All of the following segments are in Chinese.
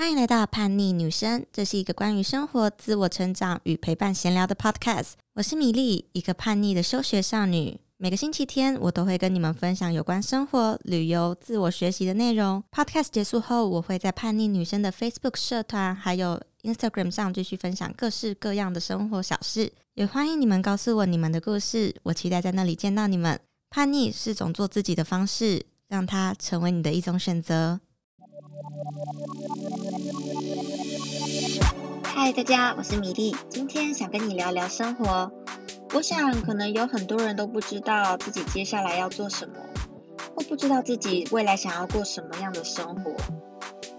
欢迎来到叛逆女生，这是一个关于生活、自我成长与陪伴闲聊的 podcast。我是米粒，一个叛逆的休学少女。每个星期天，我都会跟你们分享有关生活、旅游、自我学习的内容。podcast 结束后，我会在叛逆女生的 Facebook 社团还有 Instagram 上继续分享各式各样的生活小事。也欢迎你们告诉我你们的故事，我期待在那里见到你们。叛逆是种做自己的方式，让它成为你的一种选择。嗨，大家，我是米粒，今天想跟你聊聊生活。我想，可能有很多人都不知道自己接下来要做什么，或不知道自己未来想要过什么样的生活。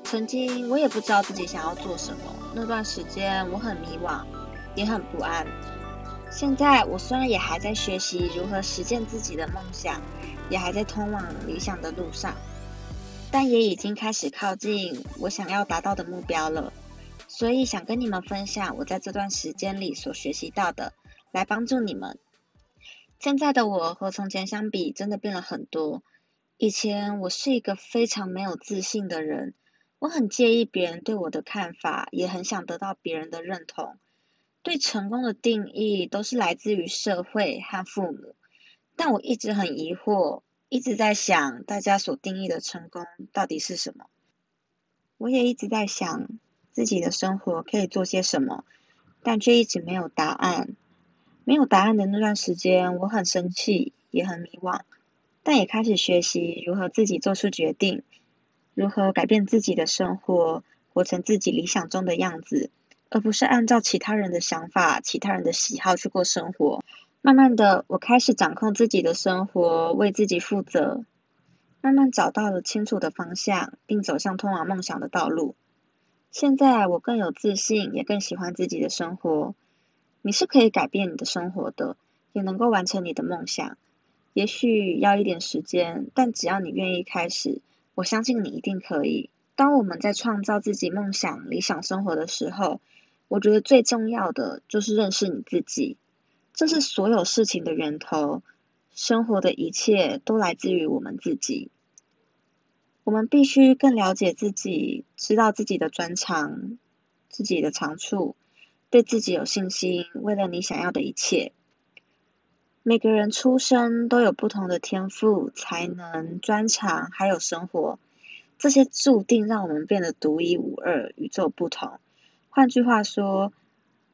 曾经，我也不知道自己想要做什么，那段时间我很迷惘，也很不安。现在，我虽然也还在学习如何实现自己的梦想，也还在通往理想的路上。但也已经开始靠近我想要达到的目标了，所以想跟你们分享我在这段时间里所学习到的，来帮助你们。现在的我和从前相比，真的变了很多。以前我是一个非常没有自信的人，我很介意别人对我的看法，也很想得到别人的认同。对成功的定义都是来自于社会和父母，但我一直很疑惑。一直在想大家所定义的成功到底是什么？我也一直在想自己的生活可以做些什么，但却一直没有答案。没有答案的那段时间，我很生气，也很迷惘，但也开始学习如何自己做出决定，如何改变自己的生活，活成自己理想中的样子，而不是按照其他人的想法、其他人的喜好去过生活。慢慢的，我开始掌控自己的生活，为自己负责。慢慢找到了清楚的方向，并走向通往梦想的道路。现在我更有自信，也更喜欢自己的生活。你是可以改变你的生活的，也能够完成你的梦想。也许要一点时间，但只要你愿意开始，我相信你一定可以。当我们在创造自己梦想、理想生活的时候，我觉得最重要的就是认识你自己。这是所有事情的源头，生活的一切都来自于我们自己。我们必须更了解自己，知道自己的专长、自己的长处，对自己有信心，为了你想要的一切。每个人出生都有不同的天赋、才能、专长，还有生活，这些注定让我们变得独一无二、与众不同。换句话说，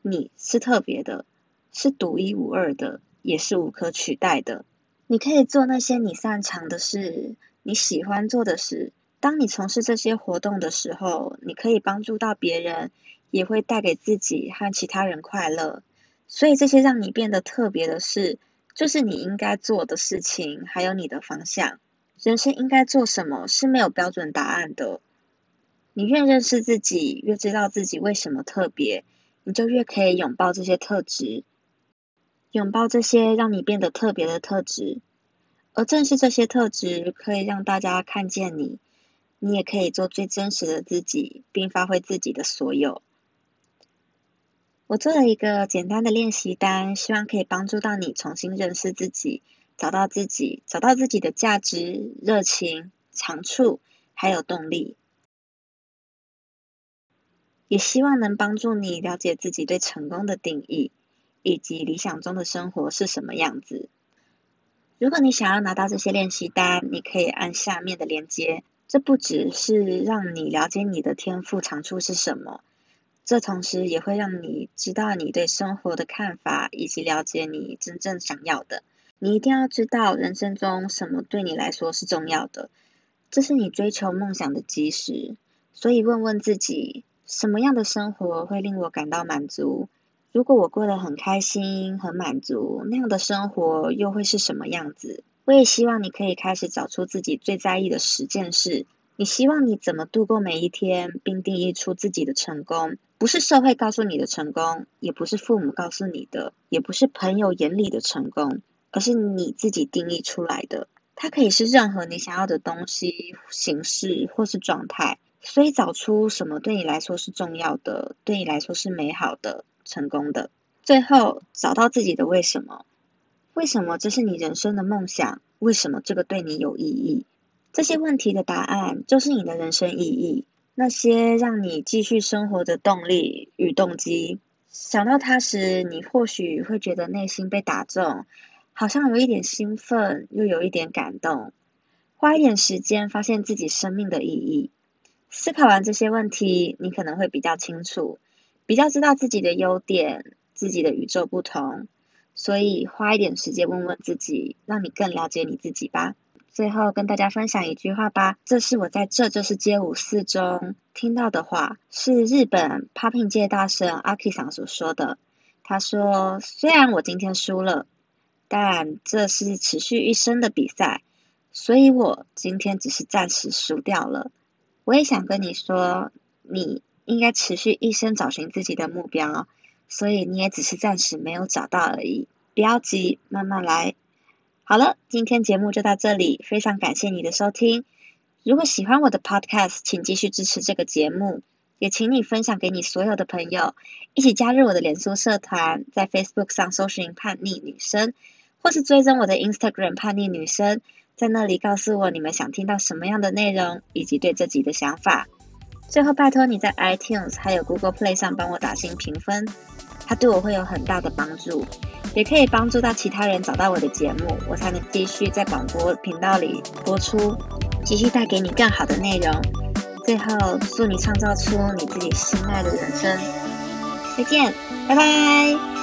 你是特别的。是独一无二的，也是无可取代的。你可以做那些你擅长的事，你喜欢做的事。当你从事这些活动的时候，你可以帮助到别人，也会带给自己和其他人快乐。所以这些让你变得特别的事，就是你应该做的事情，还有你的方向。人生应该做什么是没有标准答案的。你越认识自己，越知道自己为什么特别，你就越可以拥抱这些特质。拥抱这些让你变得特别的特质，而正是这些特质可以让大家看见你，你也可以做最真实的自己，并发挥自己的所有。我做了一个简单的练习单，希望可以帮助到你重新认识自己，找到自己，找到自己的价值、热情、长处，还有动力。也希望能帮助你了解自己对成功的定义。以及理想中的生活是什么样子？如果你想要拿到这些练习单，你可以按下面的链接。这不只是让你了解你的天赋长处是什么，这同时也会让你知道你对生活的看法，以及了解你真正想要的。你一定要知道人生中什么对你来说是重要的，这是你追求梦想的基石。所以问问自己，什么样的生活会令我感到满足？如果我过得很开心、很满足，那样的生活又会是什么样子？我也希望你可以开始找出自己最在意的十件事。你希望你怎么度过每一天，并定义出自己的成功。不是社会告诉你的成功，也不是父母告诉你的，也不是朋友眼里的成功，而是你自己定义出来的。它可以是任何你想要的东西、形式或是状态。所以找出什么对你来说是重要的，对你来说是美好的。成功的，最后找到自己的为什么？为什么这是你人生的梦想？为什么这个对你有意义？这些问题的答案就是你的人生意义。那些让你继续生活的动力与动机。想到它时，你或许会觉得内心被打中，好像有一点兴奋，又有一点感动。花一点时间，发现自己生命的意义。思考完这些问题，你可能会比较清楚，比较知道自己的优点，自己的与众不同。所以花一点时间问问自己，让你更了解你自己吧。最后跟大家分享一句话吧，这是我在这就是街舞四中听到的话，是日本 popping 界大神阿 K 桑所说的。他说：“虽然我今天输了，但这是持续一生的比赛，所以我今天只是暂时输掉了。”我也想跟你说，你应该持续一生找寻自己的目标，所以你也只是暂时没有找到而已。不要急，慢慢来。好了，今天节目就到这里，非常感谢你的收听。如果喜欢我的 Podcast，请继续支持这个节目，也请你分享给你所有的朋友，一起加入我的脸书社团，在 Facebook 上搜寻“叛逆女生”，或是追踪我的 Instagram“ 叛逆女生”，在那里告诉我你们想听到什么样的内容，以及对自己的想法。最后，拜托你在 iTunes 还有 Google Play 上帮我打新评分，它对我会有很大的帮助。也可以帮助到其他人找到我的节目，我才能继续在广播频道里播出，继续带给你更好的内容。最后，祝你创造出你自己心爱的人生。再见，拜拜。